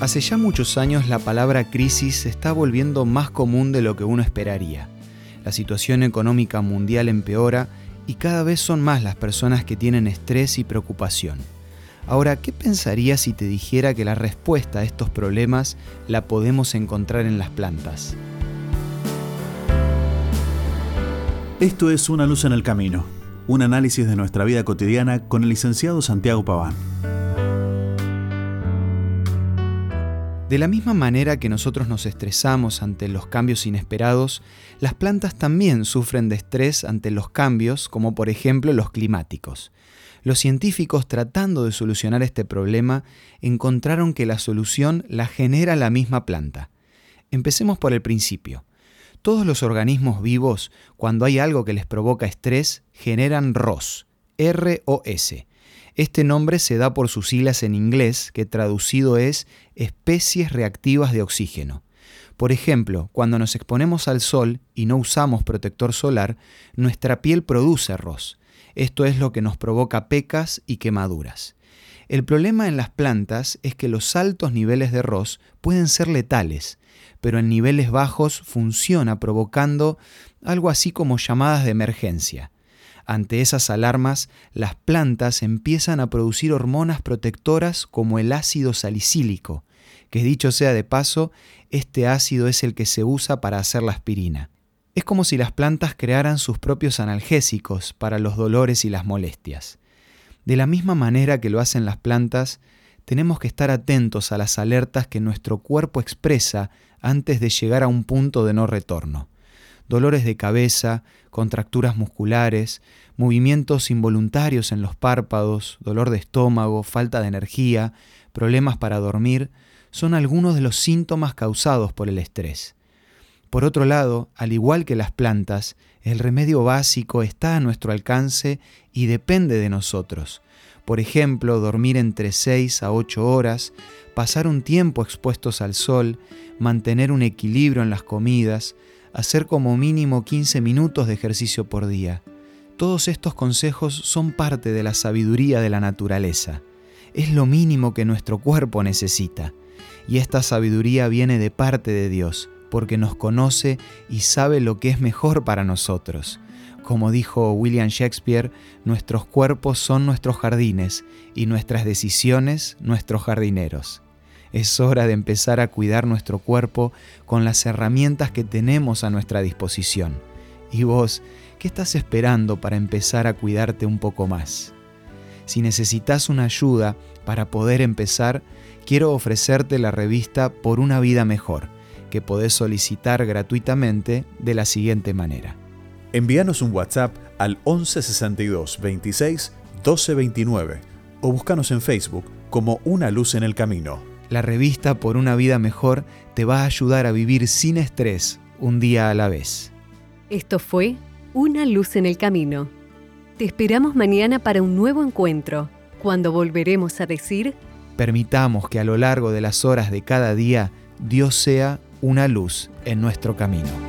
Hace ya muchos años la palabra crisis se está volviendo más común de lo que uno esperaría. La situación económica mundial empeora y cada vez son más las personas que tienen estrés y preocupación. Ahora, ¿qué pensarías si te dijera que la respuesta a estos problemas la podemos encontrar en las plantas? Esto es Una luz en el camino, un análisis de nuestra vida cotidiana con el licenciado Santiago Paván. De la misma manera que nosotros nos estresamos ante los cambios inesperados, las plantas también sufren de estrés ante los cambios, como por ejemplo los climáticos. Los científicos tratando de solucionar este problema encontraron que la solución la genera la misma planta. Empecemos por el principio. Todos los organismos vivos, cuando hay algo que les provoca estrés, generan ROS, R-O-S. Este nombre se da por sus siglas en inglés, que traducido es especies reactivas de oxígeno. Por ejemplo, cuando nos exponemos al sol y no usamos protector solar, nuestra piel produce ROS. Esto es lo que nos provoca pecas y quemaduras. El problema en las plantas es que los altos niveles de ROS pueden ser letales, pero en niveles bajos funciona provocando algo así como llamadas de emergencia. Ante esas alarmas, las plantas empiezan a producir hormonas protectoras como el ácido salicílico, que dicho sea de paso, este ácido es el que se usa para hacer la aspirina. Es como si las plantas crearan sus propios analgésicos para los dolores y las molestias. De la misma manera que lo hacen las plantas, tenemos que estar atentos a las alertas que nuestro cuerpo expresa antes de llegar a un punto de no retorno dolores de cabeza, contracturas musculares, movimientos involuntarios en los párpados, dolor de estómago, falta de energía, problemas para dormir, son algunos de los síntomas causados por el estrés. Por otro lado, al igual que las plantas, el remedio básico está a nuestro alcance y depende de nosotros. Por ejemplo, dormir entre 6 a 8 horas, pasar un tiempo expuestos al sol, mantener un equilibrio en las comidas, hacer como mínimo 15 minutos de ejercicio por día. Todos estos consejos son parte de la sabiduría de la naturaleza. Es lo mínimo que nuestro cuerpo necesita. Y esta sabiduría viene de parte de Dios, porque nos conoce y sabe lo que es mejor para nosotros. Como dijo William Shakespeare, nuestros cuerpos son nuestros jardines y nuestras decisiones nuestros jardineros. Es hora de empezar a cuidar nuestro cuerpo con las herramientas que tenemos a nuestra disposición. ¿Y vos, qué estás esperando para empezar a cuidarte un poco más? Si necesitas una ayuda para poder empezar, quiero ofrecerte la revista Por una vida mejor, que podés solicitar gratuitamente de la siguiente manera. Envíanos un WhatsApp al 1162 26 1229 o búscanos en Facebook como Una Luz en el Camino. La revista Por una vida mejor te va a ayudar a vivir sin estrés un día a la vez. Esto fue Una luz en el camino. Te esperamos mañana para un nuevo encuentro, cuando volveremos a decir... Permitamos que a lo largo de las horas de cada día Dios sea una luz en nuestro camino.